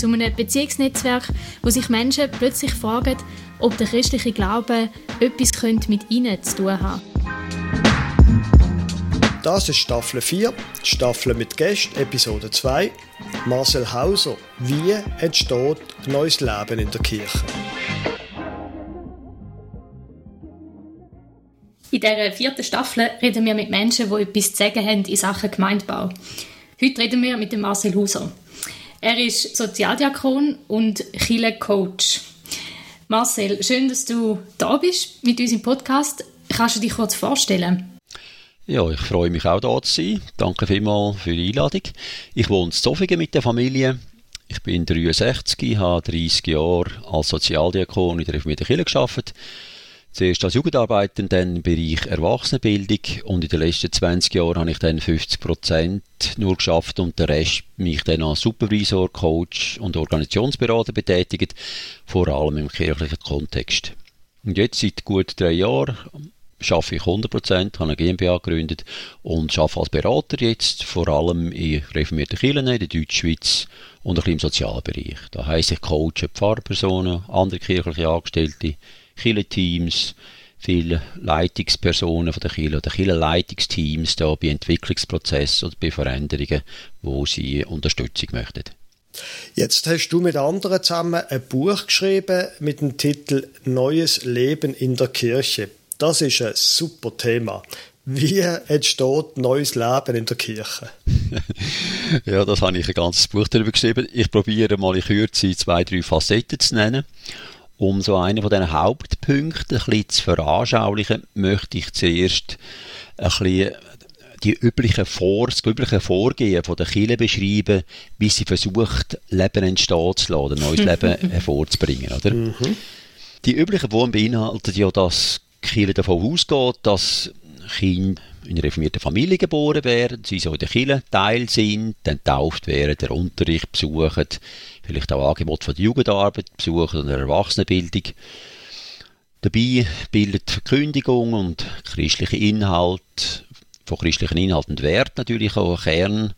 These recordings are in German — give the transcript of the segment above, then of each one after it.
Zu einem Beziehungsnetzwerk, wo sich Menschen plötzlich fragen, ob der christliche Glaube etwas mit ihnen zu tun hat. Das ist Staffel 4, Staffel mit Gästen, Episode 2. Marcel Hauser. Wie entsteht neues Leben in der Kirche? In dieser vierten Staffel reden wir mit Menschen, die etwas zu sagen haben in Sachen Gemeindebau. Heute reden wir mit dem Marcel Huser. Er ist Sozialdiakon und Chile-Coach. Marcel, schön, dass du da bist mit uns im Podcast. Kannst du dich kurz vorstellen? Ja, ich freue mich auch da zu sein. Danke vielmals für die Einladung. Ich wohne in Zofingen mit der Familie. Ich bin 63, habe 30 Jahre als Sozialdiakon in der Reformierten Kirche gearbeitet Zuerst als Jugendarbeiter, dann im Bereich Erwachsenenbildung und in den letzten 20 Jahren habe ich dann 50 Prozent nur geschafft und den Rest mich dann als Supervisor, Coach und Organisationsberater betätigt, vor allem im kirchlichen Kontext. Und jetzt seit gut drei Jahren schaffe ich 100 Prozent, habe eine GmbH gegründet und arbeite als Berater jetzt, vor allem in reformierten Kirchen in der Deutschschweiz und ein bisschen im Sozialbereich. Da heisst ich coache Pfarrpersonen, andere kirchliche Angestellte, Kirchenteams, viele Leitungspersonen von der Kirche oder Kirchenleitungsteams da bei Entwicklungsprozessen oder bei Veränderungen, wo sie Unterstützung möchten. Jetzt hast du mit anderen zusammen ein Buch geschrieben mit dem Titel Neues Leben in der Kirche. Das ist ein super Thema. Wie entsteht neues Leben in der Kirche? ja, das habe ich ein ganzes Buch darüber geschrieben. Ich probiere mal in Kürze zwei, drei Facetten zu nennen. Um so einen von diesen Hauptpunkten ein bisschen zu veranschaulichen, möchte ich zuerst ein bisschen die üblichen Vor das übliche Vorgehen von der Kirche beschreiben, wie sie versucht, Leben entstehen zu lassen, neues Leben hervorzubringen. Oder? Mhm. Die üblichen Formen beinhalten ja, dass die Kirche davon ausgeht, dass Kinder in einer reformierten Familie geboren werden, sie so in der Kirche Teil sind, dann tauft werden, der Unterricht besuchen, vielleicht auch Angebot von der Jugendarbeit besuchen oder Erwachsenenbildung. Dabei bildet Verkündigung und christliche Inhalt, von christlichen Inhalten und Wert natürlich auch Kern,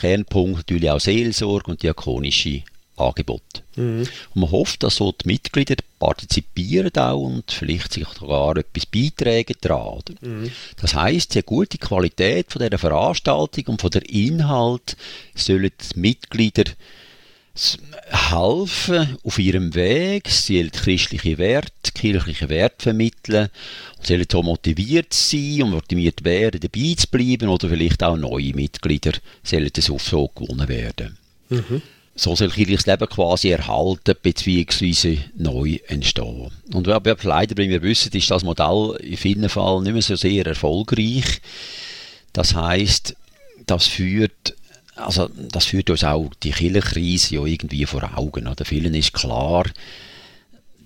Kernpunkt, natürlich auch Seelsorge und diakonische Angebot. Mhm. Und man hofft, dass so die Mitglieder partizipieren auch und vielleicht sich sogar etwas beitragen daran. Mhm. Das heisst, die gute Qualität von dieser Veranstaltung und von der Inhalt sollen die Mitglieder helfen auf ihrem Weg, sie sollen christliche Werte, kirchliche Werte vermitteln und sollen so motiviert sein und motiviert werden, dabei zu bleiben oder vielleicht auch neue Mitglieder sollen so gewonnen werden. Mhm so soll kirchliches Leben quasi erhalten bzw. neu entstehen. Und was leider, wie wir wissen, ist das Modell in vielen Fällen nicht mehr so sehr erfolgreich. Das heißt, das führt also das führt uns auch die Kirchenkrise ja irgendwie vor Augen. Oder vielen ist klar,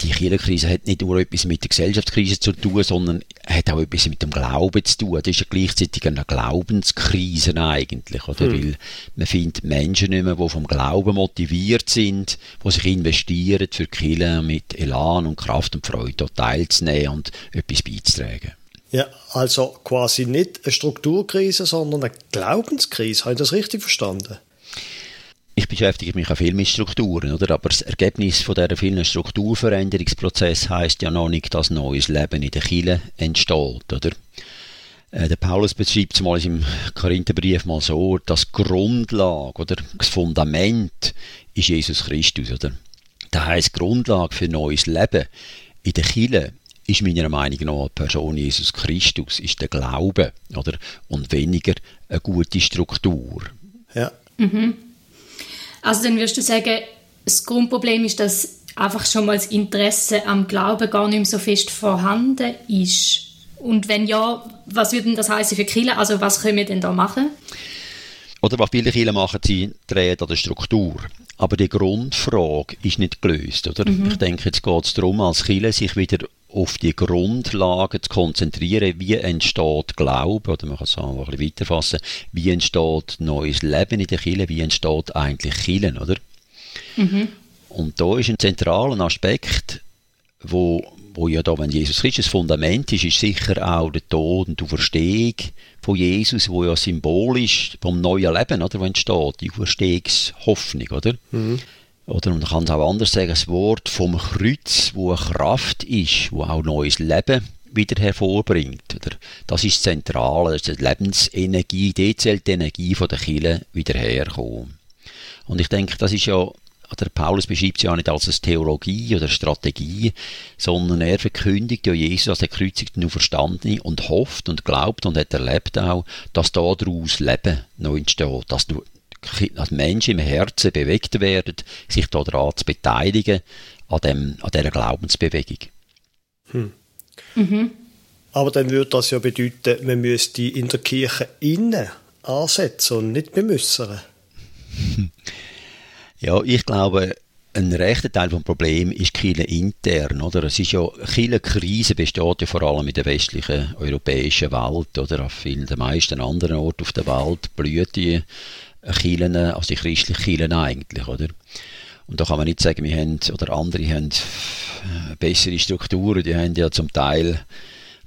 die Kirchenkrise hat nicht nur etwas mit der Gesellschaftskrise zu tun, sondern hat auch etwas mit dem Glauben zu tun. Das ist ja gleichzeitig eine Glaubenskrise eigentlich, oder? Hm. Weil man findet Menschen nicht mehr, die vom Glauben motiviert sind, die sich investieren, für die Kirche mit Elan und Kraft und Freude teilzunehmen und etwas beizutragen. Ja, also quasi nicht eine Strukturkrise, sondern eine Glaubenskrise. Habe ich das richtig verstanden? Ich beschäftige mich auch viel mit Strukturen, oder? Aber das Ergebnis von dieser vielen Strukturveränderungsprozess heißt ja noch nicht, dass neues Leben in der Kille entsteht, oder? Äh, der Paulus beschreibt es mal im Korintherbrief mal so, das Grundlage oder das Fundament ist Jesus Christus, oder? Das heisst, Grundlage für neues Leben in der Kille ist meiner Meinung nach die Person Jesus Christus, ist der Glaube, oder? Und weniger eine gute Struktur. Ja. Mhm. Also dann würdest du sagen, das Grundproblem ist, dass einfach schon mal das Interesse am Glauben gar nicht mehr so fest vorhanden ist. Und wenn ja, was würde denn das heißen für Kirche? Also was können wir denn da machen? Oder was viele Kirchen machen, sie drehen an der Struktur. aber die Grundfrage ist nicht gelöst, oder? Mhm. Ich denke, jetzt geht es darum, als Kirche sich wieder auf die Grundlagen zu konzentrieren, wie entsteht Glaube, oder man kann es auch ein bisschen weiterfassen, wie entsteht neues Leben in der Kirche, wie entsteht eigentlich Kirche, oder? Mhm. Und da ist ein zentraler Aspekt, wo, wo ja da, wenn Jesus Christus das Fundament ist, ist sicher auch der Tod und die Verstehung von Jesus, wo ja symbolisch vom neuen Leben, oder, wo entsteht, die Verstehungshoffnung, oder? Mhm. Oder man kann es auch anders sagen, das Wort vom Kreuz, wo eine Kraft ist, wo auch neues Leben wieder hervorbringt. Oder? Das ist zentral, das ist die Lebensenergie, die zählt die Energie von der Kirche wieder herkommen. Und ich denke, das ist ja, der Paulus beschreibt es ja nicht als eine Theologie oder Strategie, sondern er verkündigt ja Jesus als der Kreuzigten und Verstandene und hofft und glaubt und hat erlebt auch, dass daraus Leben noch entsteht, dass dass Menschen im Herzen bewegt werden, sich daran zu beteiligen, an, dem, an dieser Glaubensbewegung. Hm. Mhm. Aber dann würde das ja bedeuten, man müsste in der Kirche innen ansetzen und nicht bemüssern. Ja, ich glaube, ein rechter Teil des Problems ist Chile intern, oder? Es ist ja, Chile Krise besteht ja vor allem in der westlichen europäischen Welt, oder? Auf vielen, den meisten anderen Orten auf der Welt blüht die Kirchen, also die christlichen Kirchen eigentlich, oder? Und da kann man nicht sagen, wir haben, oder andere haben äh, bessere Strukturen, die haben ja zum Teil,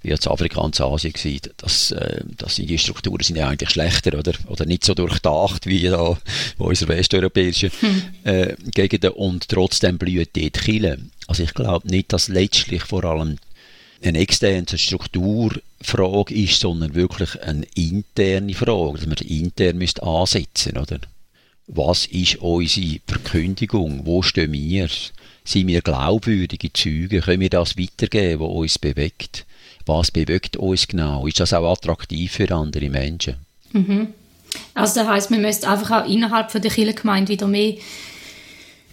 wie jetzt Afrika und Asien gewesen, das, äh, das sind, die Strukturen sind ja eigentlich schlechter, oder? Oder nicht so durchdacht, wie da, unsere westeuropäischen hm. äh, Gegenden, und trotzdem blüht dort Kirche. Also ich glaube nicht, dass letztlich vor allem eine externe Strukturfrage ist, sondern wirklich eine interne Frage, dass man intern müsste ansetzen oder? Was ist unsere Verkündigung? Wo stehen wir? Sind wir glaubwürdige Züge? Können wir das weitergeben, was uns bewegt? Was bewegt uns genau? Ist das auch attraktiv für andere Menschen? Mhm. Also das heisst, man müsste einfach auch innerhalb von der Kirchengemeinde wieder mehr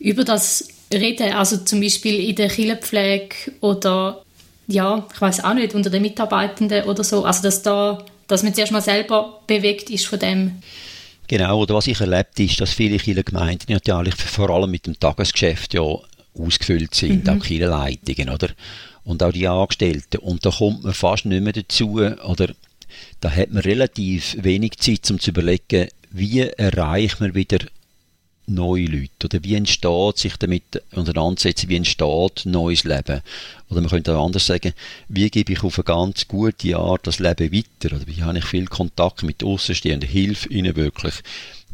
über das reden, also zum Beispiel in der Kirchenpflege oder ja, ich weiß auch nicht, unter den Mitarbeitenden oder so. Also, dass, da, dass man zuerst mal selber bewegt ist von dem. Genau, oder was ich erlebt ist, dass viele Kirchengemeinden natürlich vor allem mit dem Tagesgeschäft ja ausgefüllt sind, mhm. auch Kirchenleitungen, oder? Und auch die Angestellten. Und da kommt man fast nicht mehr dazu, oder da hat man relativ wenig Zeit, um zu überlegen, wie erreicht man wieder neue Leute? Oder wie entsteht sich damit auseinandersetzen, wie entsteht neues Leben? Oder man könnte auch anders sagen, wie gebe ich auf eine ganz gute Art das Leben weiter? Oder wie habe ich viel Kontakt mit Außenstehenden? Hilfe ihnen wirklich?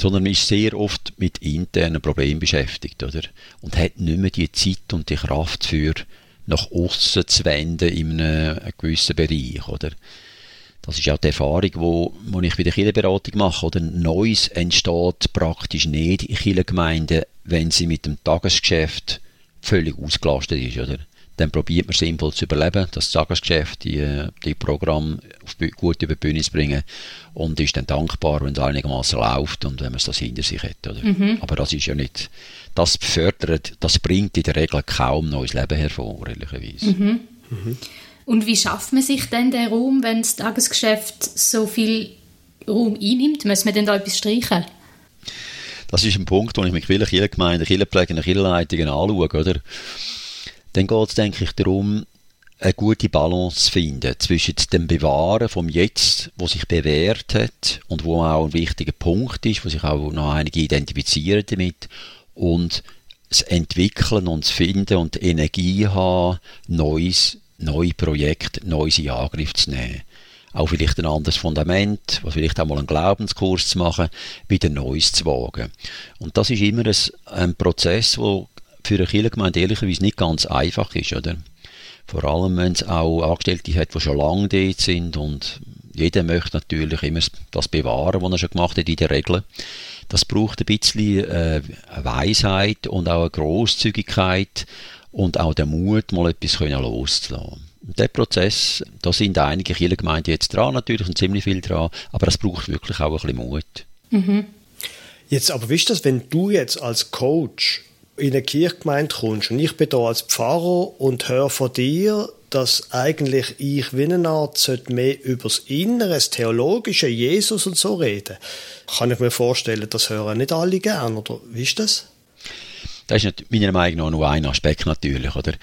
Sondern man ist sehr oft mit internen Problemen beschäftigt, oder? Und hat nicht mehr die Zeit und die Kraft für nach außen zu wenden in einem, gewissen Bereich, oder? Das ist auch die Erfahrung, wo, wo ich bei der Kirchenberatung mache. Oder Neues entsteht praktisch nicht in Kirchengemeinden, wenn sie mit dem Tagesgeschäft völlig ausgelastet ist. Oder? Dann probiert man sinnvoll zu überleben, das Tagesgeschäft, die, die Programme gut über die Bühne zu bringen und ist dann dankbar, wenn es einigermaßen läuft und wenn man das hinter sich hat. Oder? Mhm. Aber das ist ja nicht, das befördert, das bringt in der Regel kaum neues Leben hervor, ehrlicherweise. Mhm. Mhm. Und wie schafft man sich denn den Raum, wenn das Tagesgeschäft so viel Raum einnimmt? Muss man denn da etwas streichen? Das ist ein Punkt, wo ich mich viele Kirchengemeinden, Kirchenpflege und Kirchenleitungen anschaue. Oder? Dann geht es, denke ich, darum, eine gute Balance zu finden zwischen dem Bewahren vom Jetzt, wo sich bewährt hat und wo auch ein wichtiger Punkt ist, wo sich auch noch einige identifizieren damit und das Entwickeln und das Finden und Energie haben, Neues neue Projekte, Neues in Angriff zu nehmen. Auch vielleicht ein anderes Fundament, was vielleicht auch mal einen Glaubenskurs zu machen, wieder Neues zu wagen. Und das ist immer ein, ein Prozess, der für eine Kirchengemeinde ehrlicherweise nicht ganz einfach ist, oder? Vor allem, wenn es auch Angestellte hat, die schon lange dort sind und jeder möchte natürlich immer das bewahren, was er schon gemacht hat, in der Regel. Das braucht ein bisschen äh, Weisheit und auch eine Grosszügigkeit und auch den Mut, mal etwas loszulassen. Und der Prozess, da sind einige Kirchengemeinden jetzt dran, natürlich, und ziemlich viel dran, aber es braucht wirklich auch ein bisschen Mut. Mhm. Jetzt, aber wie ist das, wenn du jetzt als Coach in eine Kirchgemeinde kommst und ich bin da als Pfarrer und höre von dir, dass eigentlich ich wie eine Art mehr über das Innere, das Theologische, Jesus und so reden. Kann ich mir vorstellen, das hören nicht alle gern, oder wie ist das? Das ist meiner Meinung nach nur ein Aspekt natürlich, oder?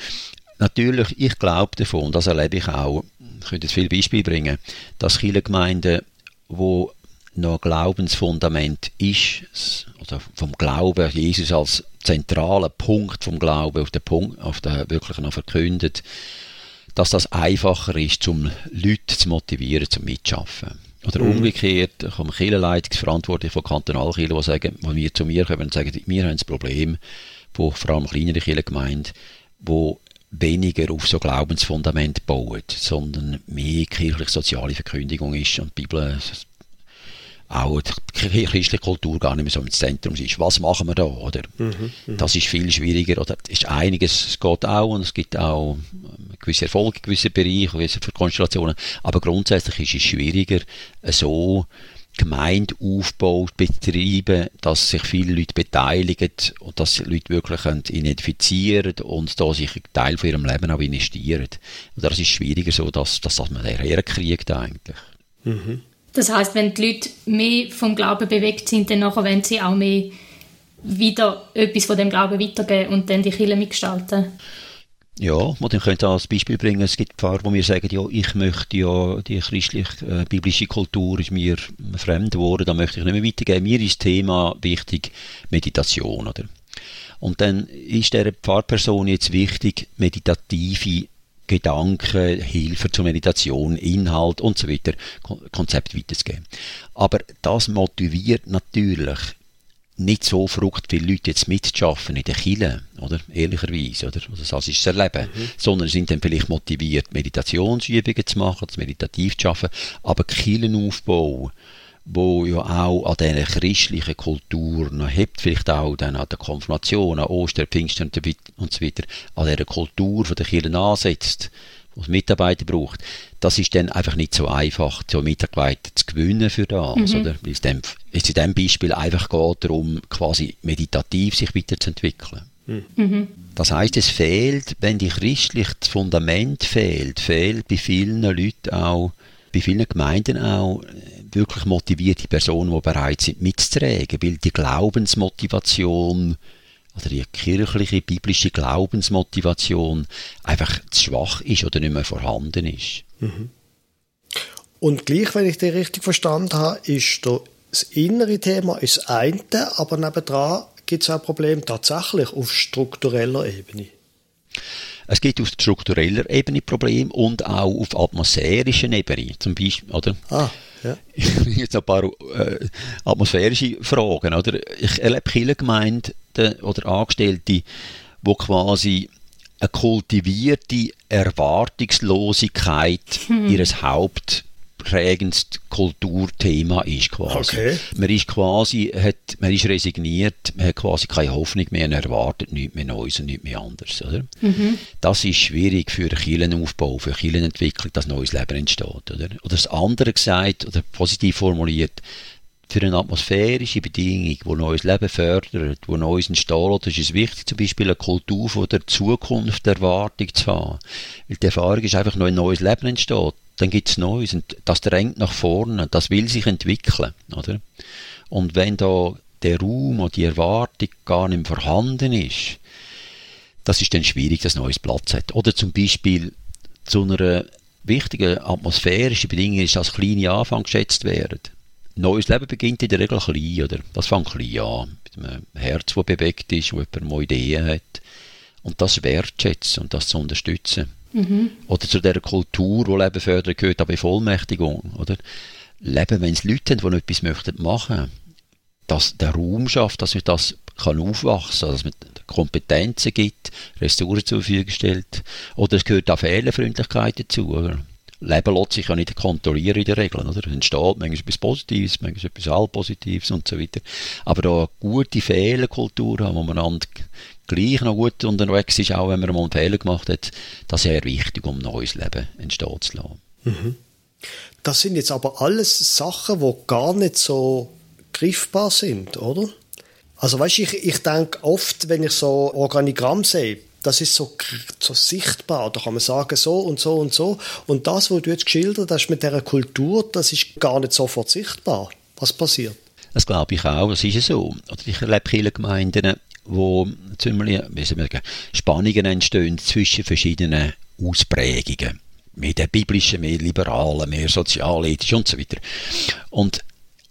Natürlich, ich glaube davon, und das erlebe ich auch, ich könnte jetzt viele Beispiele bringen, dass viele Gemeinden, wo noch Glaubensfundament ist, oder vom Glauben, Jesus als zentraler Punkt vom Glauben, auf den Punkt, auf den wirklich noch verkündet, dass das einfacher ist, um Leute zu motivieren, zum Mitschaffen. Oder mhm. umgekehrt, kommen Kirchenleitungsverantwortliche von Kantonalkirchen, die sagen, wenn wir zu mir kommen und sagen, wir haben ein Problem, wo vor allem kleinere Kirchengemeinden, wo weniger auf so Glaubensfundament bauen, sondern mehr kirchlich-soziale Verkündigung ist und die Bibel auch die christliche Kultur gar nicht mehr so im Zentrum ist. Was machen wir da, oder? Mhm, mhm, das ist viel schwieriger, oder? ist einiges, es geht auch und es gibt auch gewisse Erfolge in gewissen Bereichen, gewisse Konstellationen, aber grundsätzlich ist es schwieriger, so Gemeindeaufbau betreiben, dass sich viele Leute beteiligen und dass sich Leute wirklich identifizieren und da sich einen Teil von ihrem Leben auch investieren. Und das ist schwieriger so, dass, dass man herkriegt eigentlich. Mhm. Das heißt, wenn die Leute mehr vom Glauben bewegt sind, dann nachher wollen sie auch mehr wieder etwas von dem Glauben weitergeben und dann die Kirche mitgestalten. Ja, man könnte als Beispiel bringen, es gibt Pfarrer, die mir sagen, ja, ich möchte ja, die christlich-biblische äh, Kultur ist mir fremd geworden, da möchte ich nicht mehr weitergeben. Mir ist das Thema wichtig Meditation, oder? Und dann ist der Pfarrperson jetzt wichtig, meditative Gedanken, Hilfe zur Meditation, Inhalt und so weiter, Konzept weiterzugeben. Aber das motiviert natürlich nicht so verrückt viele Leute jetzt mitzuschaffen in der Kille, oder? Ehrlicherweise, oder? Also das ist das Erleben. Mhm. Sondern sind dann vielleicht motiviert, Meditationsübungen zu machen, zu meditativ zu arbeiten. Aber Killenaufbau, wo ja auch an dieser christlichen Kultur noch hebt, vielleicht auch dann an der Konfirmation, an Ostern, Pfingsten und so weiter, an dieser Kultur von der Kirche ansetzt, wo es Mitarbeiter braucht, das ist dann einfach nicht so einfach, so Mitarbeiter zu gewinnen für das, mhm. oder? Weil es dem, jetzt in diesem Beispiel einfach geht darum, quasi meditativ sich weiterzuentwickeln. Mhm. Das heißt, es fehlt, wenn die christlich das Fundament fehlt, fehlt bei vielen Leuten auch, bei vielen Gemeinden auch wirklich motivierte Personen, die bereit sind mitzutragen, weil die Glaubensmotivation oder die kirchliche, biblische Glaubensmotivation einfach zu schwach ist oder nicht mehr vorhanden ist. Mhm. Und gleich, wenn ich dich richtig verstanden habe, ist das innere Thema ist das eine, aber nebendran gibt es auch Probleme tatsächlich auf struktureller Ebene. Es gibt auf struktureller Ebene Probleme und auch auf atmosphärischer Ebene, zum Beispiel, oder? Ah, ja. Jetzt ein paar äh, atmosphärische Fragen, oder? Ich erlebe viele Gemeinden oder Angestellte, wo quasi eine kultivierte Erwartungslosigkeit hm. ihres Haupt prägendste Kulturthema ist quasi. Okay. Man ist quasi, hat, man ist resigniert, man hat quasi keine Hoffnung mehr und erwartet nichts mehr Neues und nichts mehr anderes, oder? Mhm. Das ist schwierig für Kirchenaufbau, für Kirchenentwicklung, dass neues Leben entsteht, oder? Oder das andere gesagt, oder positiv formuliert, für eine atmosphärische Bedingung, die neues Leben fördert, wo neues entsteht, ist es wichtig, zum Beispiel eine Kultur von der Zukunft, der Erwartung zu haben. Weil die Erfahrung ist einfach, noch ein neues Leben entsteht dann gibt es Neues und das drängt nach vorne, das will sich entwickeln, oder? Und wenn da der Raum und die Erwartung gar nicht vorhanden ist, das ist dann schwierig, dass Neues Platz hat. Oder zum Beispiel zu einer wichtigen atmosphärischen Bedingung ist, dass kleine Anfang geschätzt werden. Neues Leben beginnt in der Regel klein, oder? Das fängt klein an, mit einem Herz, das bewegt ist, wo jemand mal Ideen hat. Und das wertschätzen und das zu unterstützen. Mhm. Oder zu dieser Kultur, die Leben fördert, gehört auch Bevollmächtigung. Oder? Leben, wenn es Leute haben, die etwas möchten machen, dass der Raum schafft, dass man das kann aufwachsen, dass man Kompetenzen gibt, Ressourcen zur Verfügung stellt. Oder es gehört auch Fehlerfreundlichkeit dazu. Oder? Leben lässt sich ja nicht kontrollieren in der Regel. Oder? Es entsteht manchmal etwas Positives, manchmal etwas Halbpositives und so weiter. Aber da eine gute Fehlerkultur haben, wo man gleich noch gut unterwegs ist, auch wenn man mal einen Fehler gemacht hat, das ist sehr wichtig, um ein neues Leben entstehen zu lassen. Mhm. Das sind jetzt aber alles Sachen, die gar nicht so griffbar sind, oder? Also weißt, ich, ich denke oft, wenn ich so Organigramm sehe, das ist so, so sichtbar. Da kann man sagen, so und so und so. Und das, was du jetzt geschildert hast mit dieser Kultur, das ist gar nicht sofort sichtbar. Was passiert? Das glaube ich auch, das ist so. Ich erlebe viele Gemeinden, wo ziemlich, Spannungen entstehen zwischen verschiedenen Ausprägungen. Mehr der biblischen, mehr liberalen, mehr sozialethisch und so weiter. Und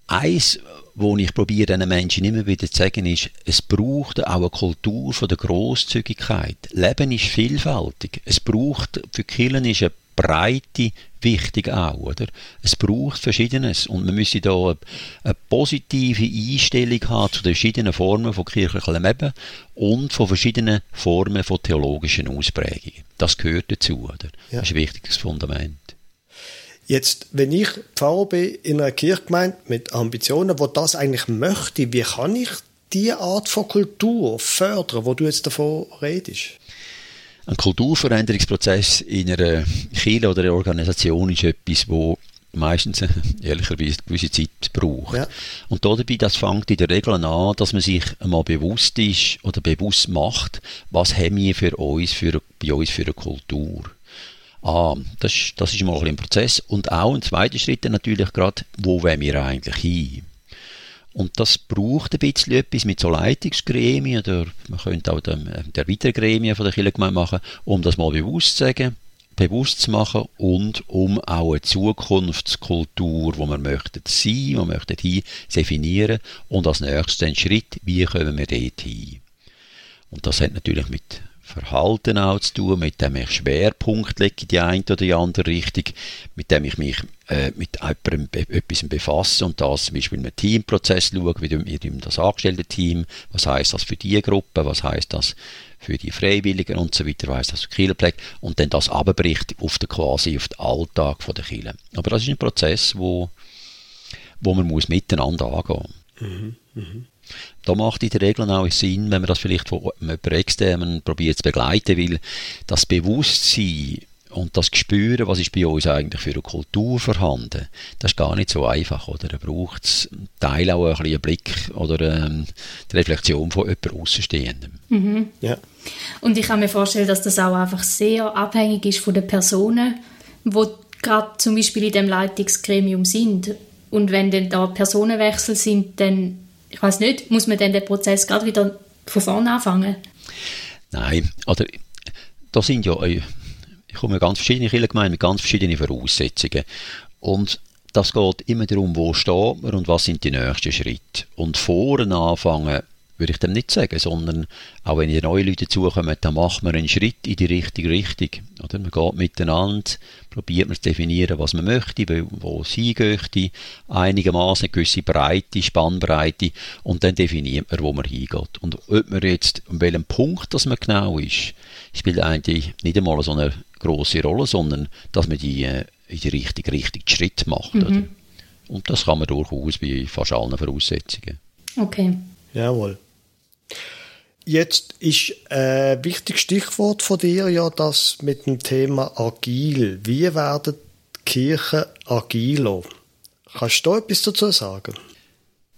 eins, wo ich probiere, den Menschen immer wieder zu sagen, ist, es braucht auch eine Kultur von der Großzügigkeit. Leben ist vielfältig. Es braucht, für Killen ist eine Breite wichtig auch, oder? Es braucht Verschiedenes und man müsse da eine, eine, positive Einstellung haben zu den verschiedenen Formen von kirchlichem Leben und von verschiedenen Formen von theologischen Ausprägungen. Das gehört dazu, oder? Ja. Das ist ein wichtiges Fundament. Jetzt, wenn ich Pfarrer bin in einer Kirchgemeinde mit Ambitionen, wo das eigentlich möchte, wie kann ich diese Art von Kultur fördern, wo du jetzt davon redest? Ein Kulturveränderungsprozess in einer Kirche oder einer Organisation ist etwas, wo meistens ehrlicherweise eine gewisse Zeit braucht. Ja. Und dabei, das fängt in der Regel an, dass man sich einmal bewusst ist oder bewusst macht, was haben wir für uns, für, bei uns für eine Kultur. Ah, das, das ist mal ein Prozess. Und auch ein zweiter Schritt natürlich gerade, wo wollen wir eigentlich hin? Und das braucht ein bisschen etwas mit so Leitungsgremien oder man könnte auch der, der weiteren Gremien von der Kirchengemeinde machen, um das mal bewusst zu sagen, bewusst zu machen und um auch eine Zukunftskultur, wo wir möchten sein, wo wir möchten hin, definieren und als nächstes den Schritt, wie kommen wir dort hin. Und das hat natürlich mit Verhalten auch zu tun, mit dem ich Schwerpunkt lege in die eine oder die andere Richtung, mit dem ich mich äh, mit jemandem etwas befasse und das zum Beispiel im Teamprozess schaue, wie mit das angestellte Team, was heißt das für die Gruppe, was heißt das für die Freiwilligen und so weiter, heißt das für Kirchenpflege und dann das abbricht auf den quasi auf den Alltag der Kirche. Aber das ist ein Prozess, wo, wo man muss miteinander angehen muss. Mhm, mh. Da macht in der Regel auch Sinn, wenn man das vielleicht von jemandem externen probiert zu begleiten, weil das Bewusstsein und das Gespüren, was ist bei uns eigentlich für eine Kultur vorhanden, das ist gar nicht so einfach, oder? Da braucht es Teil auch ein bisschen einen Blick oder ähm, die Reflexion von jemandem Außenstehendem. Mhm. Ja. Und ich kann mir vorstellen, dass das auch einfach sehr abhängig ist von den Personen, die gerade zum Beispiel in dem Leitungsgremium sind. Und wenn dann da Personenwechsel sind, dann ich weiß nicht, muss man dann den Prozess gerade wieder von vorne anfangen? Nein, oder da sind ja, äh, ich komme ganz verschiedene Kirchengemeinden mit ganz verschiedenen Voraussetzungen und das geht immer darum, wo steht man und was sind die nächsten Schritte. Und vorne anfangen, würde ich dem nicht sagen, sondern auch wenn neue Leute dazukommen, dann macht man einen Schritt in die richtige Richtung. Oder? Man geht miteinander, probiert man zu definieren, was man möchte, wo es hingehen einigermaßen eine gewisse Breite, Spannbreite und dann definiert man, wo man hingeht. Und ob man jetzt, an welchem Punkt das man genau ist, spielt eigentlich nicht einmal so eine große Rolle, sondern dass man die äh, in die richtige Richtung Schritt macht. Mhm. Und das kann man durchaus bei fast allen Voraussetzungen. Okay. Jawohl. Jetzt ist ein wichtiges Stichwort von dir ja das mit dem Thema agil. Wie werden Kirchen agiler? Kannst du da etwas dazu sagen?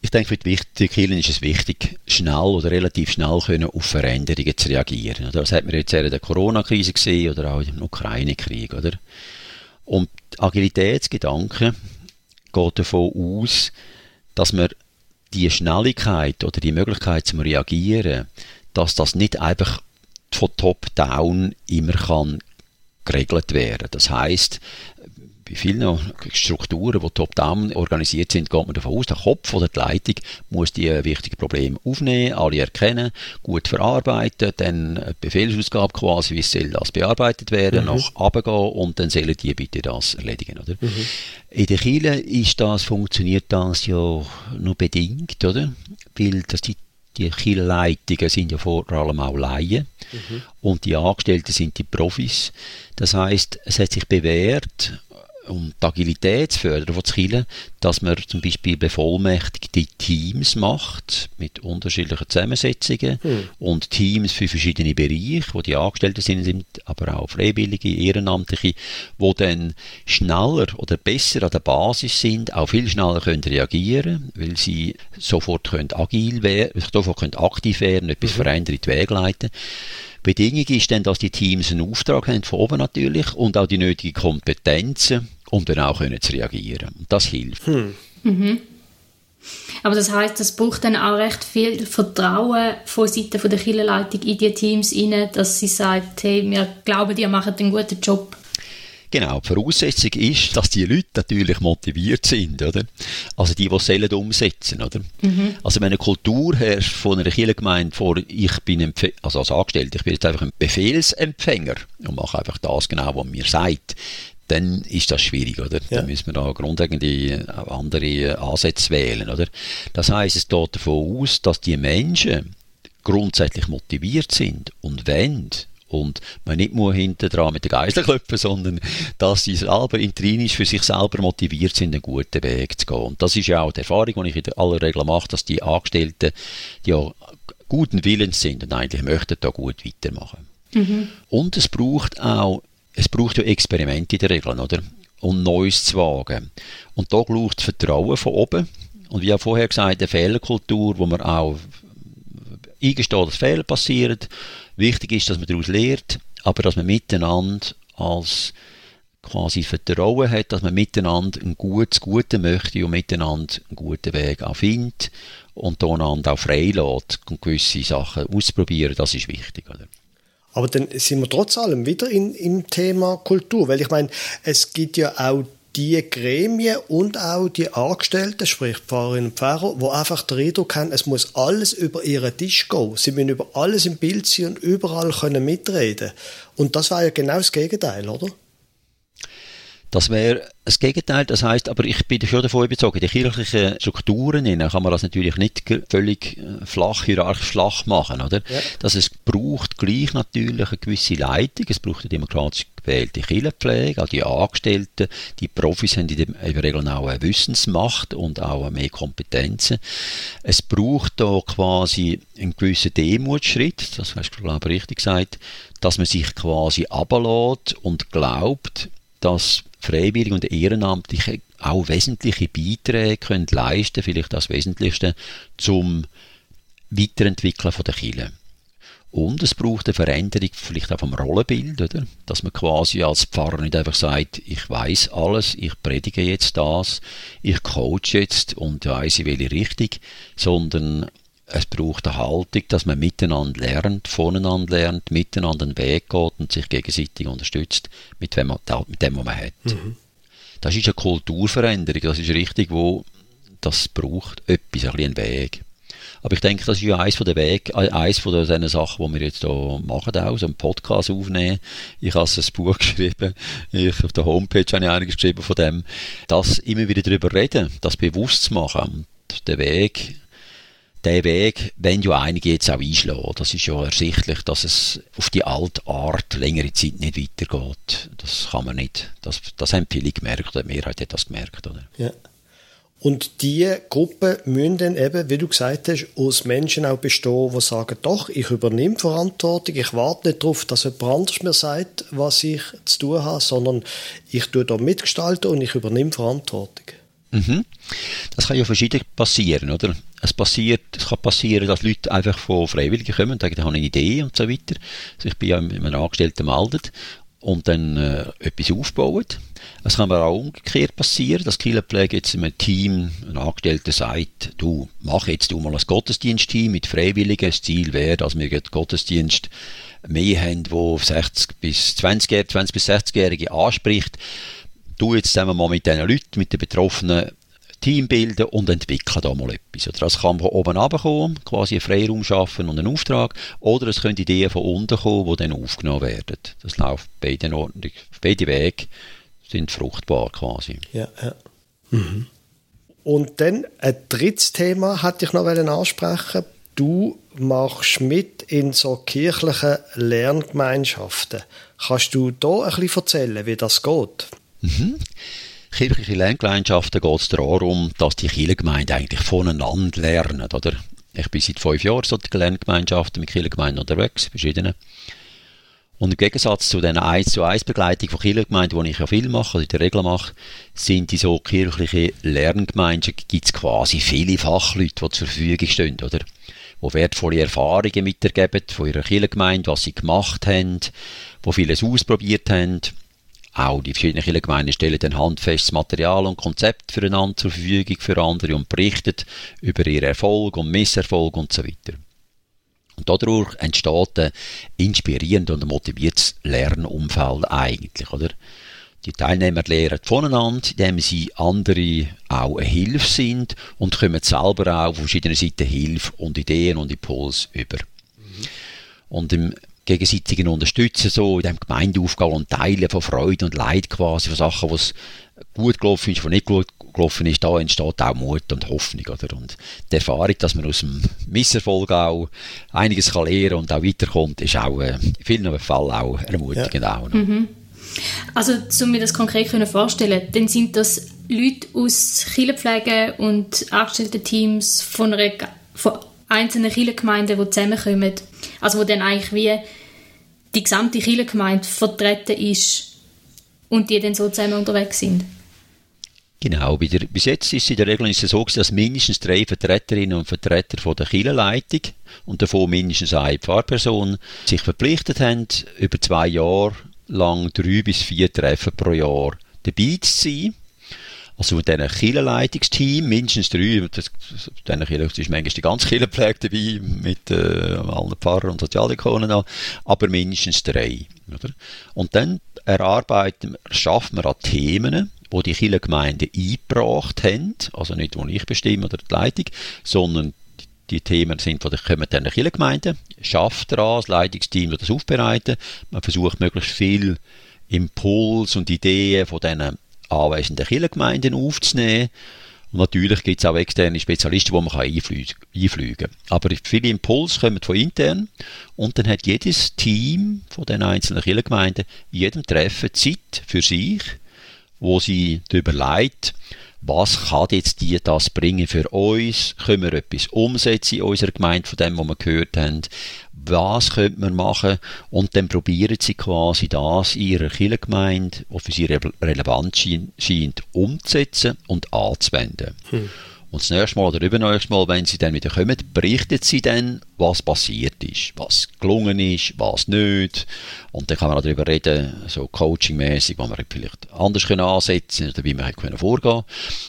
Ich denke, für die Kirchen ist es wichtig, schnell oder relativ schnell können auf Veränderungen zu reagieren. Das hat man jetzt in der Corona-Krise gesehen oder auch im Ukraine-Krieg. Und Agilitätsgedanke geht davon aus, dass man die Schnelligkeit oder die Möglichkeit zum Reagieren, dass das nicht einfach von top-down immer kann geregelt werden. Das heißt, bei vielen Strukturen, die top-down organisiert sind, geht man davon aus, der Kopf oder die Leitung muss die wichtigen Probleme aufnehmen, alle erkennen, gut verarbeiten, dann Befehlsausgabe quasi, wie soll das bearbeitet werden, mhm. nach runtergehen und dann sollen die bitte das erledigen, oder? Mhm. In der Chile ist das, funktioniert das ja nur bedingt, oder? Weil das die die Kirchenleitungen sind ja vor allem auch Laien mhm. und die Angestellten sind die Profis. Das heißt, es hat sich bewährt, um die Agilität zu fördern von Kirche, dass man zum Beispiel bevollmächtigte Teams macht mit unterschiedlichen Zusammensetzungen hm. und Teams für verschiedene Bereiche, wo die Angestellten sind, sind aber auch Freiwillige, Ehrenamtliche, wo dann schneller oder besser an der Basis sind, auch viel schneller können reagieren, weil sie sofort können agil werden, sofort können aktiv werden, etwas mhm. verändern, in die Wege leiten. Bedingung ist dann, dass die Teams einen Auftrag haben, von oben natürlich, und auch die nötigen Kompetenzen um dann auch können zu reagieren. Und das hilft. Hm. Mhm. Aber das heißt, das braucht dann auch recht viel Vertrauen von Seiten der Kirchenleitung in die Teams rein, dass sie sagt, hey, wir glauben, ihr macht einen guten Job. Genau, die Voraussetzung ist, dass die Leute natürlich motiviert sind, oder? Also die, die es umsetzen, oder? Mhm. Also wenn eine Kultur herrscht von einer Kirchengemeinde vor, ich bin also als Angestellter, ich bin jetzt einfach ein Befehlsempfänger und mache einfach das genau, was mir sagt, dann ist das schwierig, oder? Ja. Dann müssen wir da grundlegende andere Ansätze wählen, oder? Das heißt, es geht davon aus, dass die Menschen grundsätzlich motiviert sind und wollen und man nicht nur hinten dran mit den Geiseln klopfen, sondern dass sie selber intrinisch für sich selber motiviert sind, einen guten Weg zu gehen. Und das ist ja auch die Erfahrung, die ich in aller Regel mache, dass die Angestellten die ja guten Willens sind und eigentlich möchten da gut weitermachen. Mhm. Und es braucht auch, es braucht ja Experimente in der Regel, oder? Und Neues zu wagen. Und da braucht es Vertrauen von oben. Und wie auch vorher gesagt, eine Fehlerkultur, wo man auch eingesteht, dass Fehler passieren, Wichtig ist, dass man daraus lernt, aber dass man miteinander als quasi Vertrauen hat, dass man miteinander ein gutes Gute möchte und miteinander einen guten Weg auch findet und einander auch frei lässt und gewisse Sachen ausprobieren, das ist wichtig. Oder? Aber dann sind wir trotz allem wieder in, im Thema Kultur, weil ich meine, es gibt ja auch die Gremien und auch die Angestellten, sprich Pfarrerinnen und Pfarrer, die einfach den Eindruck haben, es muss alles über ihren Tisch gehen. Sie müssen über alles im Bild sein und überall können mitreden. Und das war ja genau das Gegenteil, oder? Das wäre das Gegenteil. Das heißt, aber ich bin schon davon überzeugt, die kirchlichen Strukturen kann man das natürlich nicht völlig äh, flach, hierarchisch flach machen, oder? Ja. Dass es braucht gleich natürlich eine gewisse Leitung, es braucht eine demokratisch gewählte Kirchenpflege, auch die Angestellten, die Profis haben in der Regel auch eine Wissensmacht und auch mehr Kompetenzen. Es braucht da quasi einen gewissen Demutschritt, das hast du glaube ich richtig gesagt, dass man sich quasi ablässt und glaubt, dass Freiwillige und Ehrenamtliche auch wesentliche Beiträge können leisten, vielleicht das Wesentlichste, zum Weiterentwickeln von der Kirche. Und es braucht eine Veränderung vielleicht auch vom Rollenbild, oder? Dass man quasi als Pfarrer nicht einfach sagt, ich weiß alles, ich predige jetzt das, ich coach jetzt und weiß in welche Richtung, sondern es braucht eine Haltung, dass man miteinander lernt, voneinander lernt, miteinander einen Weg geht und sich gegenseitig unterstützt mit dem, mit dem was man hat. Mhm. Das ist eine Kulturveränderung, das ist richtig, wo das braucht etwas, ein bisschen einen Weg. Aber ich denke, das ist ja eins von den Weg, äh, eins von den Sachen, die wir jetzt hier machen, auch, so einen Podcast aufnehmen. Ich habe ein Buch geschrieben, ich, auf der Homepage habe ich einiges geschrieben von dem, das immer wieder darüber reden, das bewusst zu machen und den Weg der Weg wenn ja einige jetzt auch einschlagen. Das ist ja ersichtlich, dass es auf die alte Art längere Zeit nicht weitergeht. Das kann man nicht. Das, das haben viele gemerkt, die Mehrheit hat das gemerkt. Oder? Ja. Und diese Gruppe müssen dann eben, wie du gesagt hast, aus Menschen auch bestehen, die sagen, doch, ich übernehme Verantwortung, ich warte nicht darauf, dass jemand anders mir sagt, was ich zu tun habe, sondern ich tue da mitgestalten und ich übernehme Verantwortung. Mhm. Das kann ja verschieden passieren, oder? Es passiert, es kann passieren, dass Leute einfach von Freiwilligen kommen und sagen, ich habe eine Idee und so weiter. Also ich bin ja mit einem Angestellten meldet und dann äh, etwas aufbauen. Es kann aber auch umgekehrt passieren, dass Killerpflege jetzt einem Team, ein Angestellter sagt, du, mach jetzt du mal ein Gottesdienstteam mit Freiwilligen. Das Ziel wäre, dass wir Gottesdienst mehr haben, wo 60 bis 20, 20 bis 60-Jährige anspricht du jetzt zusammen mal mit diesen Leuten, mit den Betroffenen Team bilden und entwickeln da mal etwas. Oder es kann von oben kommen, quasi einen Freiraum schaffen und einen Auftrag, oder es können Ideen von unten kommen, die dann aufgenommen werden. Das läuft beide ordentlich. Beide Wege sind fruchtbar quasi. Ja, ja. Mhm. Und dann ein drittes Thema hatte ich noch ansprechen. Du machst mit in so kirchlichen Lerngemeinschaften. Kannst du da ein bisschen erzählen, wie das geht? Mhm. Kirchliche Lerngemeinschaften geht es darum, dass die Kirchengemeinden eigentlich voneinander lernen, oder? Ich bin seit fünf Jahren so in Lerngemeinschaften mit Kirchengemeinden unterwegs, verschiedene. Und im Gegensatz zu dieser 1 zu 1 Begleitung von Kirchengemeinden, die ich ja viel mache, oder in der Regel mache, sind die so kirchliche Lerngemeinden, gibt es quasi viele Fachleute, die zur Verfügung stehen, oder? Die wertvolle Erfahrungen mitergeben von ihrer Kirchengemeinde, was sie gemacht haben, die vieles ausprobiert haben, auch die verschiedenen Kirchengemeinden stellen dann handfestes Material und Konzept füreinander zur Verfügung für andere und berichten über ihren Erfolg und Misserfolg und so weiter. Und dadurch entsteht ein inspirierendes und motiviertes Lernumfeld eigentlich, oder? Die Teilnehmer lernen voneinander, indem sie andere auch eine Hilfe sind und kommen selber auch auf verschiedenen Seiten Hilfe und Ideen und Impuls über. Mhm. Und im gegenseitigen Unterstützen, so in dem Gemeindeaufgaben und Teilen von Freude und Leid quasi, von Sachen, was gut gelaufen ist, was nicht gut gelaufen ist, da entsteht auch Mut und Hoffnung, oder? Und die Erfahrung, dass man aus dem Misserfolg auch einiges kann lernen und auch weiterkommt, ist auch äh, in vielen Fällen auch ermutigend ja. auch. Mhm. Also, um mir das konkret vorstellen, dann sind das Leute aus Kirchenpflege und Angestellten-Teams von, einer, von einzelnen Kirchengemeinden, die zusammenkommen, also wo dann eigentlich wie die gesamte Kirchengemeinde vertreten ist und die dann so zusammen unterwegs sind. Genau, bis jetzt ist in der Regel so, dass mindestens drei Vertreterinnen und Vertreter von der Kirchenleitung und davon mindestens eine Pfarrperson sich verpflichtet haben, über zwei Jahre lang drei bis vier Treffen pro Jahr dabei zu sein. Also mit diesem Kirchenleitungsteam, mindestens drei, das, das, das ist manchmal die ganze Kirchenpflege dabei, mit äh, allen Pfarrern und Sozialikonen an, aber mindestens drei. Oder? Und dann erarbeiten, schaffen wir an Themen, wo die Kirchengemeinden eingebracht haben, also nicht, wo ich bestimme oder die Leitung, sondern die Themen sind von der, kommen dann der Kirchengemeinde, schafft daran, das Leitungsteam das aufbereiten. Man versucht möglichst viel Impuls und Ideen von diesen anwesenden Kirchengemeinden aufzunehmen. Und natürlich gibt es auch externe Spezialisten, die man einfliegen, kann. Aber viele Impulse kommen von intern und dann hat jedes Team von den einzelnen Kirchengemeinden in jedem Treffen Zeit für sich, wo sie überlegt, was kann jetzt die das bringen für uns? Können wir etwas umsetzen in unserer Gemeinde von dem, was wir gehört haben? Was könnte man machen? Und dann probieren sie quasi das in ihrer Kirchengemeinde, was für sie relevant scheint, umzusetzen und anzuwenden. Hm. Und das nächste Mal oder übernächste Mal, wenn sie dann wieder kommen, berichtet sie dann, was passiert ist, was gelungen ist, was nicht. Und dann kann man auch darüber reden, so coachingmäßig, wo man vielleicht anders ansetzen oder wie man können vorgehen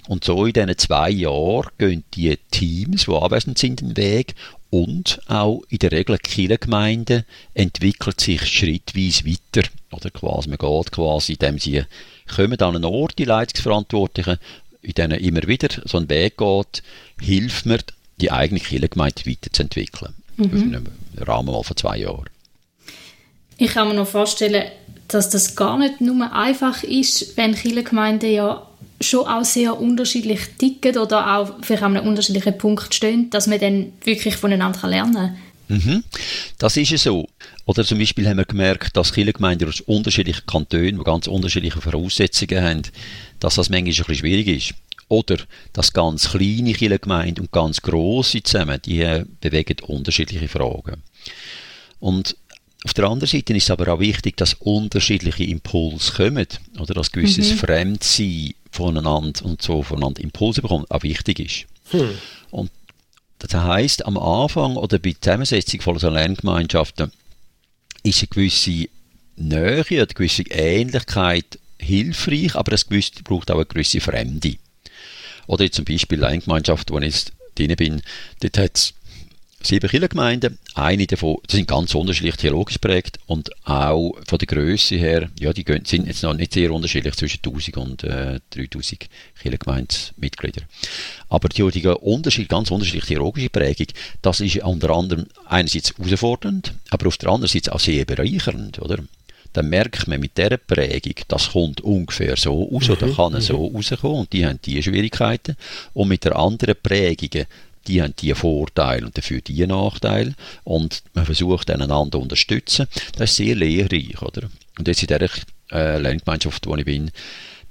Und so in diesen zwei Jahren gehen die Teams, die anwesend sind, den Weg und auch in der Regel Kirchengemeinden entwickelt sich schrittweise weiter. Oder quasi, man geht quasi, indem sie kommen an einen Ort, die Leitungsverantwortlichen, in denen immer wieder so ein Weg geht, hilft mir, die eigene Kirchengemeinde weiterzuentwickeln. Mhm. Im Rahmen mal von zwei Jahren. Ich kann mir noch vorstellen, dass das gar nicht nur einfach ist, wenn Kirchengemeinden ja schon auch sehr unterschiedlich ticken oder auch vielleicht an einem unterschiedlichen Punkt stehen, dass man dann wirklich voneinander lernen kann. Mhm. Das ist ja so. Oder zum Beispiel haben wir gemerkt, dass Kirchengemeinden aus unterschiedlichen Kantonen, die ganz unterschiedliche Voraussetzungen haben, dass das manchmal ein bisschen schwierig ist. Oder dass ganz kleine Kirchengemeinden und ganz grosse zusammen, die bewegen unterschiedliche Fragen. Und auf der anderen Seite ist es aber auch wichtig, dass unterschiedliche Impulse kommen. Oder dass gewisses mhm. Fremdsein voneinander und so voneinander Impulse bekommt, auch wichtig ist. Hm. Und das heisst, am Anfang oder bei der Zusammensetzung von Lerngemeinschaften ist eine gewisse Nähe, eine gewisse Ähnlichkeit hilfreich, aber es braucht auch eine gewisse Fremde. Oder zum Beispiel eine Gemeinschaft, wo ich drin bin, dort hat es sieben Kirchengemeinden. Eine davon, das sind ganz unterschiedlich theologisch prägt und auch von der Größe her, ja, die sind jetzt noch nicht sehr unterschiedlich zwischen 1000 und äh, 3000 Kirchengemeindemitglieder. Aber die, die Unterschied, ganz unterschiedliche theologische Prägung, das ist unter anderem einerseits herausfordernd, aber auf der anderen Seite auch sehr bereichernd, oder? dann merkt man mit dieser Prägung, das kommt ungefähr so raus mhm, oder kann mhm. so rauskommen und die haben diese Schwierigkeiten. Und mit der anderen Prägung, die haben die Vorteile und dafür die Nachteile und man versucht einander zu unterstützen. Das ist sehr lehrreich, oder? Und jetzt in der äh, Lerngemeinschaft, wo ich bin,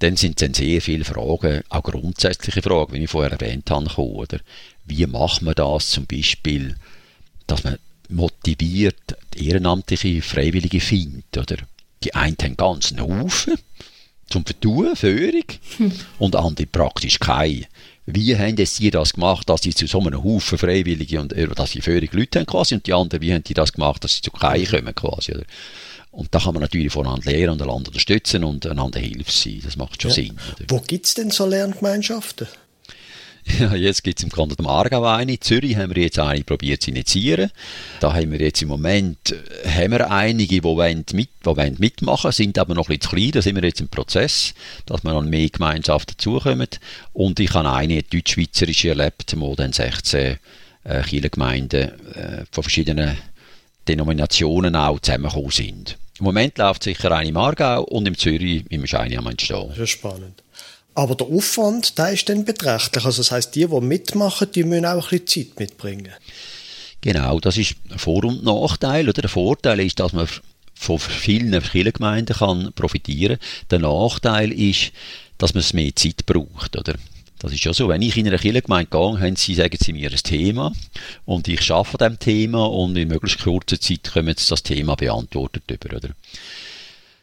dann sind dann sehr viele Fragen, auch grundsätzliche Fragen, wie ich vorher erwähnt habe, gekommen, oder? Wie macht man das zum Beispiel, dass man motiviert ehrenamtliche Freiwillige findet, oder? Die einen haben ganz einen Haufen zum Vertun, Führung, hm. und andere praktisch keine. Wie haben sie das gemacht, dass sie zu so einem Haufen Freiwillige und äh, dass sie völlig Leute haben quasi und die anderen, wie haben die das gemacht, dass sie zu keinem kommen quasi, oder? Und da kann man natürlich voneinander lernen und einander unterstützen und einander Hilfe sein. Das macht schon ja. Sinn. Oder? Wo gibt es denn so Lerngemeinschaften? Ja, jetzt gibt es im Kanton Aargau eine. In Zürich haben wir jetzt eine probiert zu initiieren. Da haben wir jetzt im Moment äh, haben wir einige, die wollen, mit, die wollen mitmachen, sind aber noch bisschen zu klein. Da sind wir jetzt im Prozess, dass wir noch mehr Gemeinschaften dazukommen. Und ich habe eine deutsch-schweizerische erlebt, wo dann 16 äh, Kirchengemeinden äh, von verschiedenen Denominationen auch zusammengekommen sind. Im Moment läuft sicher eine im Aargau und im Zürich ist eine am Entstehen. Das ist spannend. Aber der Aufwand, der ist dann beträchtlich. Also das heißt, die, die mitmachen, die müssen auch ein bisschen Zeit mitbringen. Genau, das ist Vor- und Nachteil. Oder? Der Vorteil ist, dass man von vielen Kirchengemeinden kann profitieren Der Nachteil ist, dass man es mehr Zeit braucht. Oder? Das ist ja so, wenn ich in einer Kirchengemeinde gehe, haben sie, sagen sie mir ein Thema und ich arbeite an diesem Thema und in möglichst kurzer Zeit kommen sie das Thema beantwortet oder?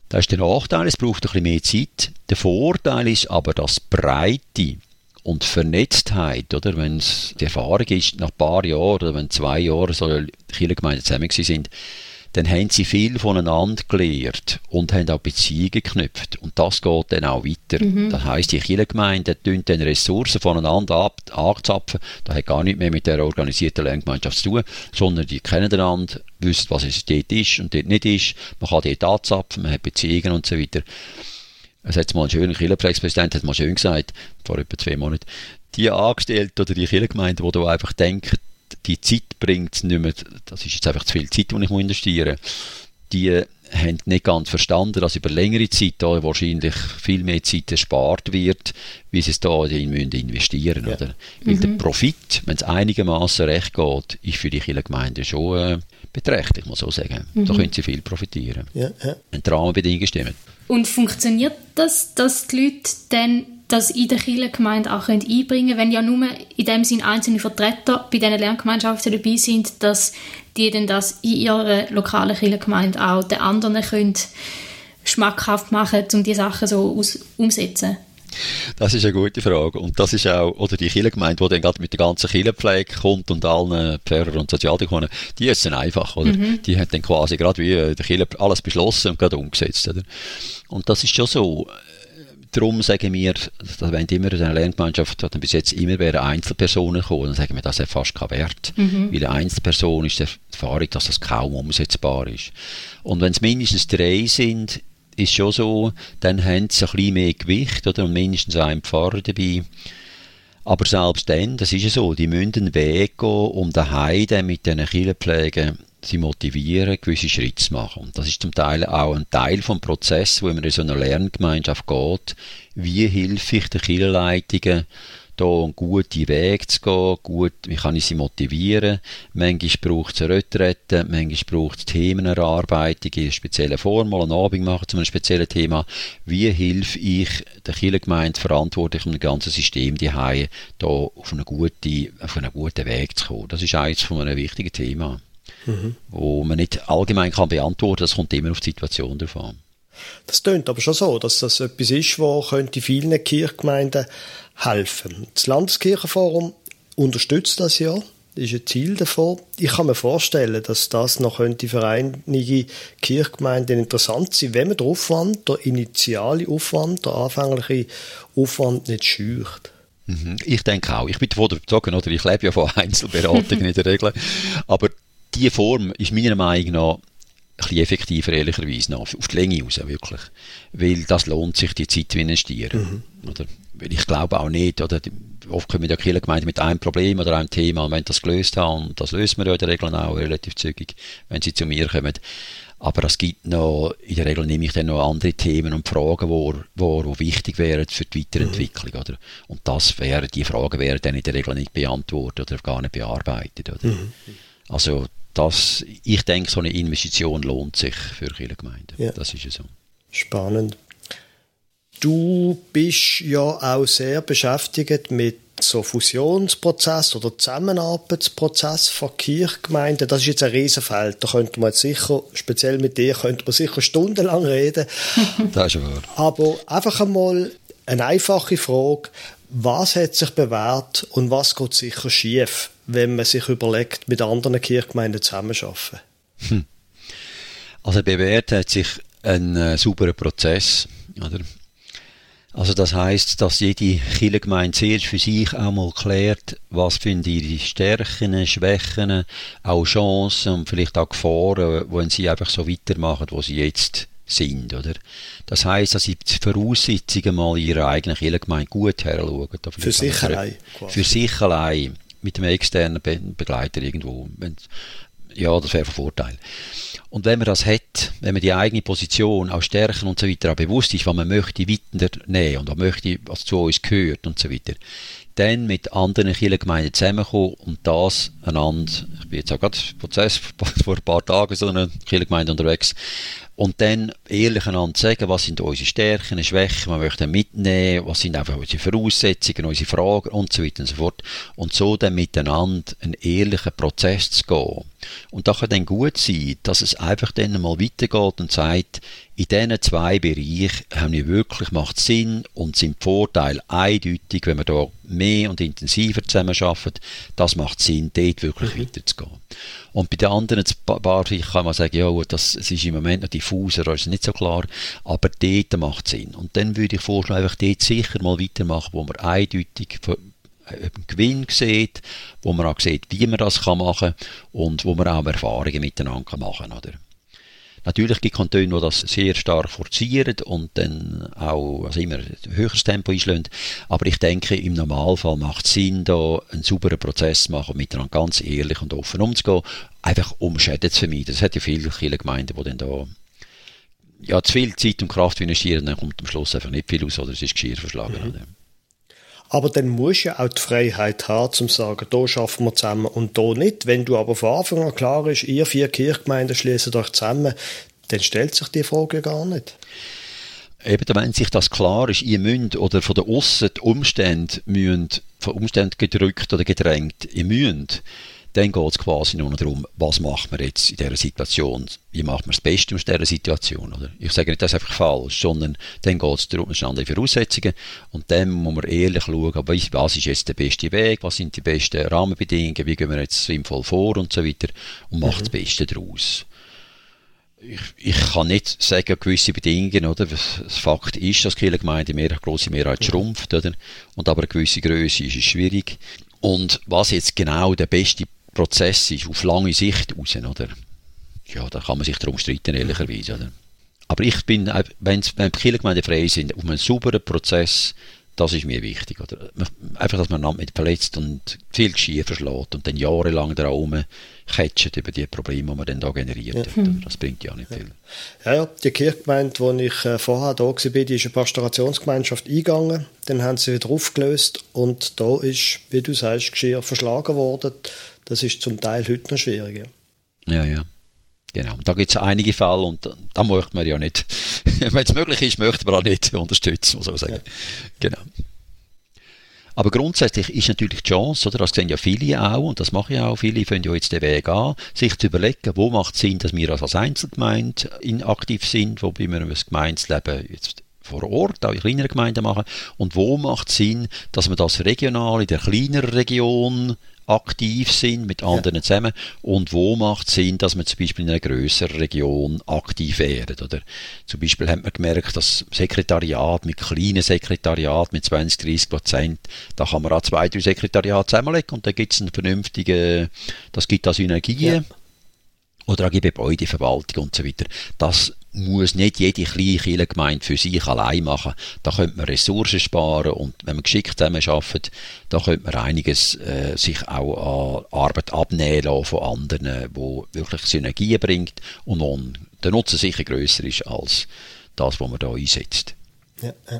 Das ist der Nachteil, es braucht ein bisschen mehr Zeit. Der Vorteil ist aber, dass Breite und Vernetztheit, oder, wenn es die Erfahrung ist, nach ein paar Jahren oder wenn zwei Jahre so Kirchengemeinden zusammen sind, dann haben sie viel voneinander gelernt und haben auch Beziehungen geknüpft. Und das geht dann auch weiter. Mhm. Das heisst, die Kirchengemeinden tun dann Ressourcen voneinander ab, anzapfen. Das hat gar nicht mehr mit der organisierten Lerngemeinschaft zu tun, sondern die kennen einander, wissen, was es dort ist und dort nicht ist. Man kann dort anzapfen, man hat Beziehungen und so weiter. Es hat mal ein schöner Kirchenprägspräsident hat mal schön gesagt, vor etwa zwei Monaten, die Angestellten oder die Kirchengemeinden, die da einfach denken, die Zeit bringt nicht mehr, das ist jetzt einfach zu viel Zeit, die ich investieren muss, die haben nicht ganz verstanden, dass über längere Zeit da wahrscheinlich viel mehr Zeit erspart wird, wie sie es da in investieren ja. oder? Weil mhm. der Profit, wenn es einigermaßen recht geht, ist für die Kirchengemeinde schon äh, beträchtlich, muss man so sagen. Mhm. Da können sie viel profitieren. Ja, ja. Wenn die Rahmenbedingungen stimmen. Und funktioniert das, dass die Leute dann das in der Kirchengemeinde auch einbringen können, wenn ja nur in dem Sinn einzelne Vertreter bei diesen Lerngemeinschaften dabei sind, dass die dann das in ihrer lokalen Kirchengemeinde auch den anderen können schmackhaft machen, um die Sachen so aus, umsetzen das ist eine gute Frage. Und das ist auch, oder die Kirchengemeinde, die dann gerade mit der ganzen Kirchenpflege kommt und allen Pfarrer und Sozialdiakonen, die ist dann einfach, oder? Mhm. Die hat dann quasi gerade wie der Kirche alles beschlossen und gerade umgesetzt, oder? Und das ist schon so Darum sagen wir, da wenn immer in einer Lerngemeinschaft hat bis jetzt immer wäre Einzelpersonen gekommen, dann sagen wir, das hat fast keinen Wert. Mhm. Weil eine Einzelperson ist die Erfahrung, dass das kaum umsetzbar ist. Und wenn es mindestens drei sind, ist schon so, dann haben sie ein bisschen mehr Gewicht oder und mindestens ein Pfarrer dabei. Aber selbst dann, das ist ja so, die müssen einen Weg gehen, um daheim mit diesen Kirchenpflegen sie motivieren, gewisse Schritte zu machen. Und das ist zum Teil auch ein Teil vom Prozess, wo man in so einer Lerngemeinschaft geht. Wie helfe ich den Kirchenleitungen, da einen guten Weg zu gehen, gut, wie kann ich sie motivieren. Manchmal braucht es eine Retrette, manchmal braucht es Themenerarbeitung in speziellen Form, mal einen Abend machen zu einem speziellen Thema. Wie helfe ich der Kirchengemeinde verantwortlich um das ganze System, Haie, da auf einen guten, auf einen guten Weg zu kommen? Das ist eines von einem wichtigen Thema mhm. wo man nicht allgemein kann beantworten. Das kommt immer auf die Situation drauf an. Das tönt aber schon so, dass das etwas ist, was könnte vielen Kirchgemeinden helfen. Das Landeskirchenforum unterstützt das ja. Das ist ein Ziel davon. Ich kann mir vorstellen, dass das noch könnte für einige Kirchgemeinden interessant sein, wenn man den Aufwand, der initiale Aufwand, der anfängliche Aufwand nicht scheucht. Mhm. Ich denke auch. Ich bin davon überzeugt, oder ich lebe ja von Einzelberatungen in der Regel. Aber diese Form ist meiner Meinung nach ein effektiver, ehrlicherweise, noch, auf die Länge raus, wirklich. Weil das lohnt sich, die Zeit zu investieren. Mhm. Oder? Weil ich glaube auch nicht, oder oft kommen ja Kirchengemeinden mit einem Problem oder einem Thema und wenn das gelöst haben, das löst man ja in der Regel auch relativ zügig, wenn sie zu mir kommen. Aber es gibt noch, in der Regel nehme ich dann noch andere Themen und Fragen, wo, wo, wo wichtig wären für die Weiterentwicklung, mhm. oder? Und das wäre, die Fragen wären dann in der Regel nicht beantwortet oder gar nicht bearbeitet, oder? Mhm. Also, das, ich denke, so eine Investition lohnt sich für Kirchengemeinden. Ja. Das ist ja so. Spannend. Du bist ja auch sehr beschäftigt mit so Fusionsprozess oder Zusammenarbeitsprozess von Kirchgemeinden. Das ist jetzt ein Riesenfeld. Da könnte man sicher, speziell mit dir, könnte man sicher stundenlang reden. das ist wahr. Aber einfach einmal eine einfache Frage. Was hat sich bewährt und was geht sicher schief? Wenn man sich überlegt, mit anderen Kirchgemeinden zusammenzuarbeiten? Hm. Also bewährt hat sich ein äh, sauberer Prozess, oder? Also das heißt, dass jede Kirchengemeinde zuerst für sich auch mal klärt, was sind ihre Stärken, Schwächen, auch Chancen und vielleicht auch Gefahren, wenn sie einfach so weitermachen, wo sie jetzt sind, oder? Das heißt, dass sie die Voraussetzungen mal ihrer eigenen Kirchengemeinde gut heranschauen. Für sich allein. Für sich allein. Mit einem externen Be Begleiter irgendwo. Ja, das wäre ein Vorteil. Und wenn man das hat, wenn man die eigene Position, auch Stärken und so weiter auch bewusst ist, was man möchte weiternehmen und was möchte, was zu uns gehört und so weiter, dann mit anderen Kirchengemeinden zusammenkommen und das einander, ich bin jetzt auch gerade Prozess vor ein paar Tagen so einer Kirchengemeinde unterwegs, und dann ehrlich einander sagen, was sind unsere Stärken, Schwächen, wir möchten mitnehmen, was sind einfach unsere Voraussetzungen, unsere Fragen und so weiter und so fort. Und so dann miteinander einen ehrlichen Prozess zu gehen. Und da kann dann gut sein, dass es einfach dann mal weitergeht und sagt, in diesen zwei Bereichen haben wir wirklich macht Sinn und sind Vorteile eindeutig, wenn wir da mehr und intensiver zusammenarbeiten, das macht Sinn, dort wirklich mhm. weiterzugehen. Und bei den anderen Bereichen kann man sagen, ja gut, das, das ist im Moment noch diffuser, das ist nicht so klar, aber dort macht Sinn. Und dann würde ich vorschlagen, einfach dort sicher mal weitermachen, wo man eindeutig Gewinn sieht, wo man auch sieht, wie man das machen kann und wo man auch Erfahrungen miteinander machen kann. Oder? Natürlich gibt es Kantone, die das sehr stark forcieren und dann auch also immer ein höheres Tempo einschlagen. Aber ich denke, im Normalfall macht es Sinn, da einen sauberen Prozess zu machen, miteinander ganz ehrlich und offen umzugehen, einfach um Schäden zu vermeiden. Das hat ja viele, viele Gemeinden, die dann da ja, zu viel Zeit und Kraft investieren, dann kommt am Schluss einfach nicht viel raus oder es ist Geschirr verschlagen. Mhm. Aber dann musst du ja auch die Freiheit haben, zu sagen, da schaffen wir zusammen und da nicht. Wenn du aber von Anfang an klar ist, ihr vier Kirchgemeinden schließen euch zusammen, dann stellt sich die Frage gar nicht. Eben, wenn sich das klar ist, ihr müsst oder von der Aussen die Umstände müssen, von Umständen gedrückt oder gedrängt, ihr müsst, dann geht es quasi nur noch darum, was macht man jetzt in dieser Situation, wie macht man das Beste aus dieser Situation. Oder? Ich sage nicht, das ist einfach falsch, sondern dann geht es darum, es sind andere Voraussetzungen und dann muss man ehrlich schauen, was ist jetzt der beste Weg, was sind die besten Rahmenbedingungen, wie gehen wir jetzt sinnvoll vor und so weiter und macht mhm. das Beste daraus. Ich, ich, kann nicht sagen, gewisse Bedingungen, oder? Das Fakt ist, dass die Kirchengemeinde mehr, grosse Mehrheit mhm. schrumpft, oder? Und aber eine gewisse Größe ist es schwierig. Und was jetzt genau der beste Prozess ist, auf lange Sicht raus, oder? Ja, da kann man sich darum streiten, ehrlicherweise, oder? Aber ich bin, wenn, wenn die Kirchengemeinden frei sind, auf einen sauberen Prozess, das ist mir wichtig. Oder? Einfach, dass man nicht verletzt und viel Geschirr verschlägt und dann jahrelang da oben catcht über die Probleme, die man dann da generiert. Ja. Das bringt ja nicht viel. Ja, ja die Kirchgemeinde, wo ich äh, vorher da war, die ist eine Pastorationsgemeinschaft eingegangen. Dann haben sie wieder aufgelöst und da ist, wie du sagst, Geschirr verschlagen worden. Das ist zum Teil heute noch schwieriger. Ja, ja. Genau. Da gibt es einige Fälle und da möchte man ja nicht, wenn es möglich ist, möchte man auch nicht unterstützen, muss man sagen. Ja. Genau. Aber grundsätzlich ist natürlich die Chance, oder, das sehen ja viele auch, und das machen ja auch viele, fangen ja jetzt den Weg an, sich zu überlegen, wo macht es Sinn, dass wir als Einzelgemeinde aktiv sind, wobei wir das Gemeinsleben jetzt vor Ort, auch in kleineren Gemeinden machen, und wo macht es Sinn, dass man das regional in der kleineren Region aktiv sind mit anderen ja. zusammen und wo macht es Sinn, dass man zum Beispiel in einer größeren Region aktiv wäre. Oder zum Beispiel hat man gemerkt, dass Sekretariat mit kleinen Sekretariat mit 20, 30 Prozent, da kann man auch zwei, drei Sekretariate zusammenlegen und da gibt es eine vernünftige, das gibt da Synergien. Ja. Oder auch die Gebäudeverwaltung und so weiter. Das muss nicht jede kleine Kirchengemeinde für sich allein machen. Da könnte man Ressourcen sparen und wenn man geschickt zusammenarbeitet, da könnte man einiges äh, sich auch an Arbeit abnehmen lassen von anderen, wo wirklich Synergien bringt und wo der Nutzen sicher grösser ist als das, was man da einsetzt. Ja, ja.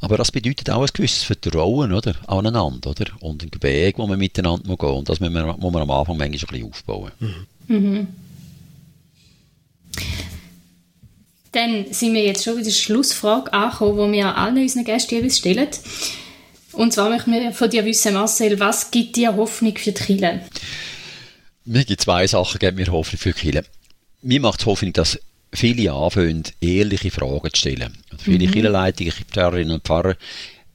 Aber das bedeutet auch ein gewisses Vertrauen oder, aneinander oder? und ein Weg, wo man miteinander muss gehen und das muss man, muss man am Anfang manchmal ein bisschen aufbauen. Mhm. Mhm. Dann sind wir jetzt schon wieder der Schlussfrage angekommen, die wir allen unseren Gästen jeweils stellen. Und zwar möchten wir von dir wissen, Marcel, was gibt dir Hoffnung für die Kirche? Mir gibt zwei Sachen, geben mir Hoffnung für die Kirche. Mir macht es Hoffnung, dass viele anfangen, ehrliche Fragen zu stellen. Viele mhm. Kirchenleitungen, Pfarrerinnen und Pfarrer,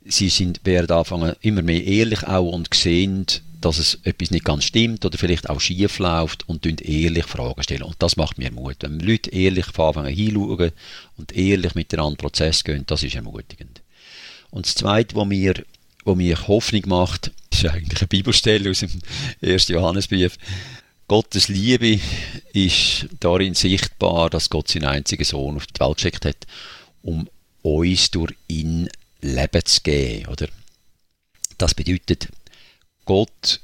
sie sind, werden anfangen, immer mehr ehrlich auch und sehen, dass es etwas nicht ganz stimmt oder vielleicht auch schief läuft und ehrlich Fragen stellen. Und das macht mir Mut. Wenn Leute ehrlich anfangen hinschauen und ehrlich miteinander Prozess gehen, das ist ermutigend. Und das Zweite, was mir, was mir Hoffnung macht, ist eigentlich eine Bibelstelle aus dem 1. Johannesbrief. Gottes Liebe ist darin sichtbar, dass Gott seinen einzigen Sohn auf die Welt geschickt hat, um uns durch ihn Leben zu geben. Oder? Das bedeutet, Gott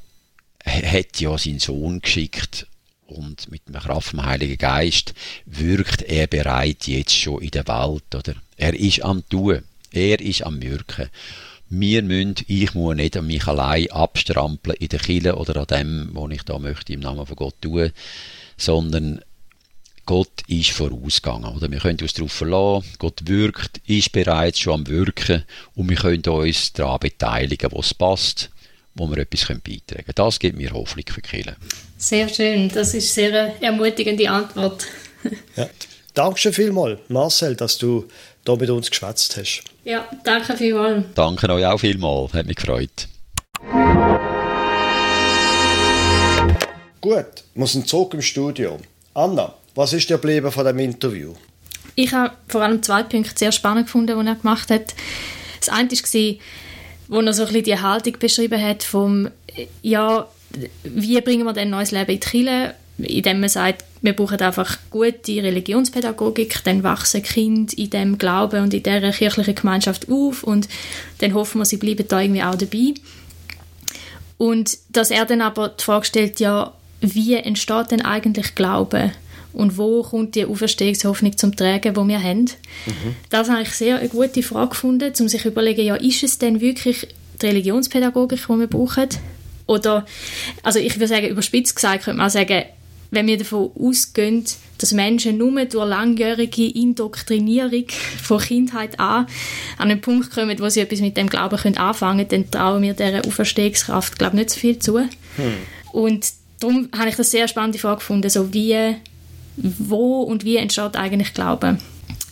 hat ja seinen Sohn geschickt und mit der Kraft vom Heiligen Geist wirkt er bereit jetzt schon in der Welt. Oder? Er ist am Tun, er ist am Wirken. Wir müssen, ich muss nicht an mich allein abstrampeln in der Kille oder an dem, was ich da möchte im Namen von Gott tun, sondern Gott ist vorausgegangen. Oder? Wir können uns darauf verlassen, Gott wirkt, ist bereits schon am Wirken und wir können uns daran beteiligen, wo es passt, wo wir etwas beitragen können. Das gibt mir Hoffnung für Kirche. Sehr schön, das ist eine sehr ermutigende Antwort. ja. Dankeschön vielmals, Marcel, dass du hier mit uns geschwätzt hast. Ja, danke vielmals. Danke euch auch vielmals, hat mich gefreut. Gut, wir sind zurück im Studio. Anna, was ist dir geblieben von dem Interview? Ich habe vor allem zwei Punkte sehr spannend gefunden, die er gemacht hat. Das eine war, wo er so ein bisschen die Haltung beschrieben hat vom, ja, wie bringen wir denn neues Leben in die Kirche, indem man sagt, wir brauchen einfach gute Religionspädagogik, dann wachsen Kinder in dem Glauben und in dieser kirchlichen Gemeinschaft auf und dann hoffen wir, sie bleiben da irgendwie auch dabei. Und dass er dann aber die Frage stellt, ja, wie entsteht denn eigentlich Glaube? Und wo kommt die Auferstehungshoffnung zum Tragen, die wir haben? Mhm. Das habe ich sehr eine gute Frage gefunden, um sich zu überlegen, ja, ist es denn wirklich die Religionspädagogik, die wir brauchen? Oder, also ich würde sagen, überspitzt gesagt, könnte man auch sagen, wenn wir davon ausgehen, dass Menschen nur durch langjährige Indoktrinierung von Kindheit an an einen Punkt kommen, wo sie etwas mit dem Glauben können anfangen können, dann trauen wir dieser Auferstehungskraft, glaube nicht so viel zu. Hm. Und darum habe ich das sehr spannende Frage gefunden, so wie, wo und wie entsteht eigentlich Glauben.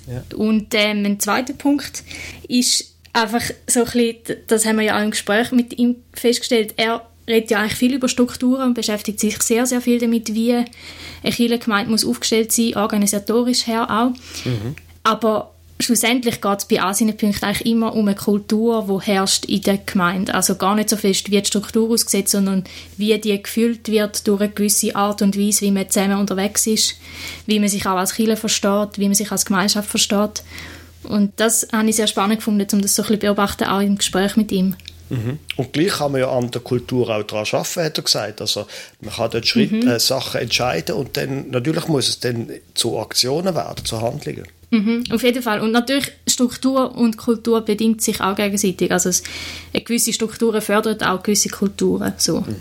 Ja. Und ähm, ein zweiter Punkt ist einfach so ein bisschen, das haben wir ja auch im Gespräch mit ihm festgestellt, er redet ja eigentlich viel über Strukturen und beschäftigt sich sehr, sehr viel damit, wie eine Kirchengemeinde muss aufgestellt sein, organisatorisch her auch. Mhm. Aber schlussendlich geht es bei all seinen Punkten eigentlich immer um eine Kultur, die herrscht in der Gemeinde. Also gar nicht so fest, wie die Struktur aussieht, sondern wie die gefüllt wird durch eine gewisse Art und Weise, wie man zusammen unterwegs ist, wie man sich auch als Kirche versteht, wie man sich als Gemeinschaft versteht. Und das habe ich sehr spannend gefunden, um das so ein bisschen beobachten, auch im Gespräch mit ihm. Mhm. Und gleich kann man ja an der Kultur auch daran arbeiten, hat er gesagt. Also man kann dort Schritt, mhm. äh, Sachen entscheiden und dann natürlich muss es dann zu Aktionen werden, zu Handlungen. Mhm, auf jeden Fall. Und natürlich, Struktur und Kultur bedingt sich auch gegenseitig. Also es, gewisse Strukturen fördern auch gewisse Kulturen. So. Mhm.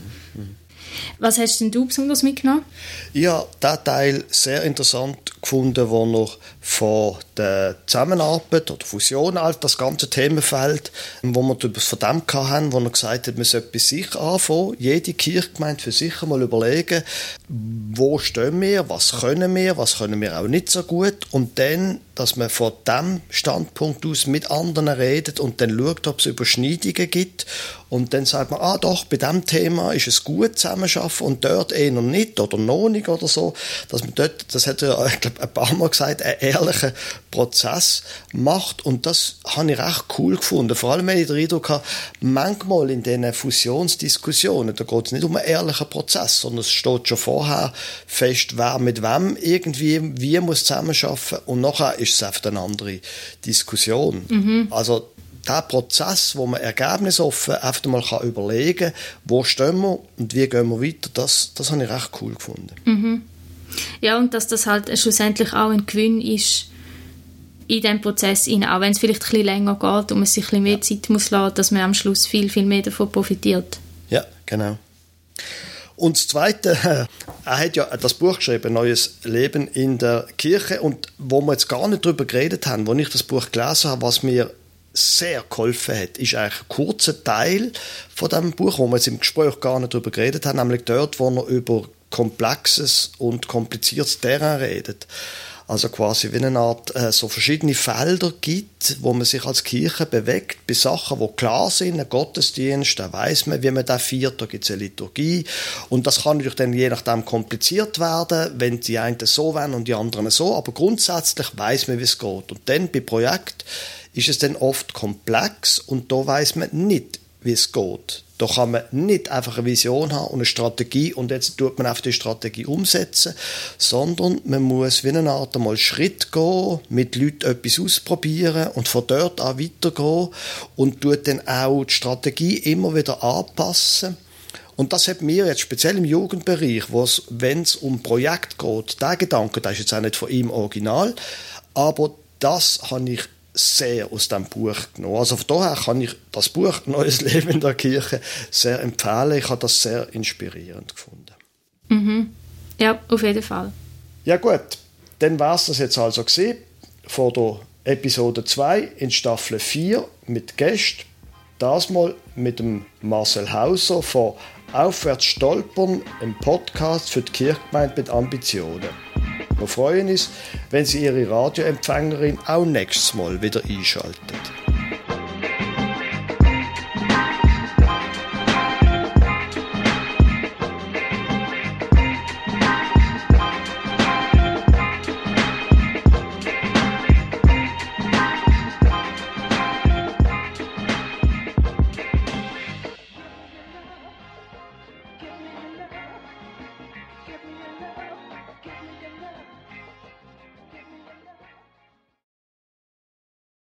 Was hast denn du besonders mitgenommen? Ja, diesen Teil sehr interessant gefunden, wo noch von der Zusammenarbeit oder Fusion, halt das ganze Themenfeld, wo wir von dem hatten, wo er gesagt hat, man sollte bei sich anfangen, jede Kirchgemeinde für sich mal überlegen, wo stehen wir, was können wir, was können wir auch nicht so gut und dann dass man von dem Standpunkt aus mit anderen redet und dann schaut, ob es Überschneidungen gibt und dann sagt man, ah doch, bei dem Thema ist es gut zusammenarbeiten und dort eher nicht oder noch nicht oder so, dass man dort, das hat er, ich glaube, ein paar Mal gesagt, einen ehrlichen Prozess macht und das habe ich recht cool gefunden. Vor allem, wenn ich den Eindruck habe, manchmal in diesen Fusionsdiskussionen, da geht es nicht um einen ehrlichen Prozess, sondern es steht schon vorher fest, wer mit wem irgendwie, wie muss zusammenarbeiten und nachher ist es einfach eine andere Diskussion. Mhm. Also der Prozess, wo man ergebnisoffen einfach mal kann überlegen kann, wo stehen wir und wie gehen wir weiter, das, das habe ich recht cool gefunden. Mhm. Ja, und dass das halt schlussendlich auch ein Gewinn ist in diesem Prozess, rein, auch wenn es vielleicht ein bisschen länger geht und man sich ein bisschen mehr ja. Zeit muss lassen, dass man am Schluss viel, viel mehr davon profitiert. Ja, genau. Und das Zweite, er hat ja das Buch geschrieben, Neues Leben in der Kirche. Und wo wir jetzt gar nicht darüber geredet haben, wo ich das Buch gelesen habe, was mir sehr geholfen hat, ist eigentlich ein kurzer Teil von dem Buch, wo wir jetzt im Gespräch gar nicht darüber geredet haben, nämlich dort, wo er über komplexes und kompliziertes Terrain redet. Also quasi wie eine Art äh, so verschiedene Felder gibt, wo man sich als Kirche bewegt, bei Sachen, die klar sind, ein Gottesdienst, da weiß man, wie man da feiert, da gibt es eine Liturgie und das kann natürlich dann je nachdem kompliziert werden, wenn die einen so wollen und die anderen so, aber grundsätzlich weiß man, wie es geht. Und dann bei Projekt ist es dann oft komplex und da weiß man nicht, wie es geht. Da kann man nicht einfach eine Vision haben und eine Strategie und jetzt tut man auf die Strategie umsetzen, sondern man muss wie eine Art einmal Schritt gehen, mit Leuten etwas ausprobieren und von dort an weitergehen und tut dann auch die Strategie immer wieder anpassen. Und das hat mir jetzt speziell im Jugendbereich, wenn es um Projekt geht, der Gedanke, der ist jetzt auch nicht von ihm original, aber das habe ich sehr aus dem Buch genommen. Also von daher kann ich das Buch Neues Leben in der Kirche sehr empfehlen. Ich habe das sehr inspirierend gefunden. Mhm. Ja, auf jeden Fall. Ja gut, dann war es das jetzt also gesehen vor der Episode 2 in Staffel 4 mit Gästen. Das mal mit dem Marcel Hauser von Aufwärts stolpern, ein Podcast für die Kirchgemeinde mit Ambitionen. Wir freuen uns, wenn Sie Ihre Radioempfängerin auch nächstes Mal wieder einschalten.